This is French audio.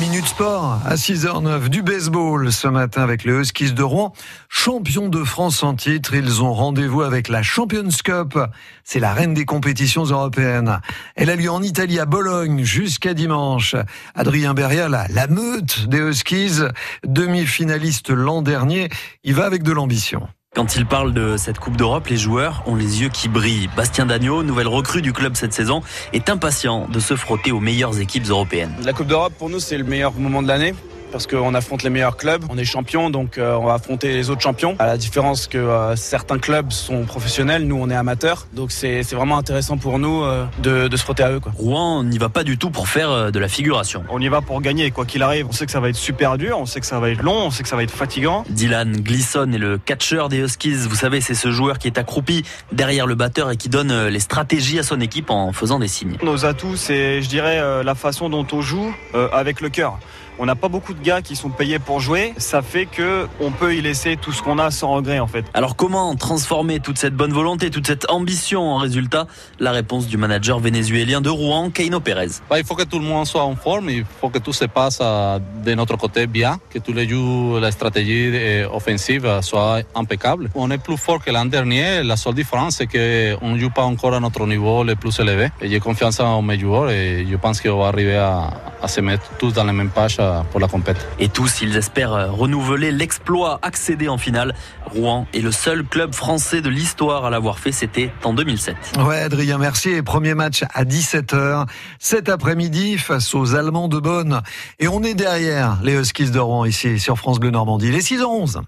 Minute Sport à 6h09 du baseball ce matin avec les Huskies de Rouen. Champions de France en titre, ils ont rendez-vous avec la Champions Cup. C'est la reine des compétitions européennes. Elle a lieu en Italie à Bologne jusqu'à dimanche. Adrien Beria, la, la meute des Huskies, demi-finaliste l'an dernier, il va avec de l'ambition. Quand il parle de cette Coupe d'Europe, les joueurs ont les yeux qui brillent. Bastien Dagneau, nouvelle recrue du club cette saison, est impatient de se frotter aux meilleures équipes européennes. La Coupe d'Europe, pour nous, c'est le meilleur moment de l'année parce qu'on affronte les meilleurs clubs. On est champion, donc euh, on va affronter les autres champions. À la différence que euh, certains clubs sont professionnels, nous on est amateurs. Donc c'est vraiment intéressant pour nous euh, de, de, se frotter à eux. Quoi. Rouen n'y va pas du tout pour faire de la figuration. On y va pour gagner, quoi qu'il arrive. On sait que ça va être super dur, on sait que ça va être long, on sait que ça va être fatigant. Dylan Glisson est le catcheur des Huskies. Vous savez, c'est ce joueur qui est accroupi derrière le batteur et qui donne les stratégies à son équipe en faisant des signes. Nos atouts, c'est, je dirais, la façon dont on joue avec le cœur. On n'a pas beaucoup de gars qui sont payés pour jouer. Ça fait que on peut y laisser tout ce qu'on a sans regret en fait. Alors comment transformer toute cette bonne volonté, toute cette ambition en résultat? La réponse du manager vénézuélien de Rouen, Keino Pérez. Il faut que tout le monde soit en forme. Il faut que tout se passe de notre côté bien, que tous les jours la stratégie offensive soit impeccable. On est plus fort que l'an dernier. La seule différence c'est qu'on ne joue pas encore à notre niveau le plus élevé. J'ai confiance en mes joueurs et je pense qu'on va arriver à, à se mettre tous dans la même page pour la compète. Et tous, ils espèrent euh, renouveler l'exploit, accéder en finale. Rouen est le seul club français de l'histoire à l'avoir fait, c'était en 2007. Ouais, Adrien Mercier, premier match à 17h cet après-midi face aux Allemands de Bonn. Et on est derrière les Huskies de Rouen ici sur France Bleu Normandie, les 6h11.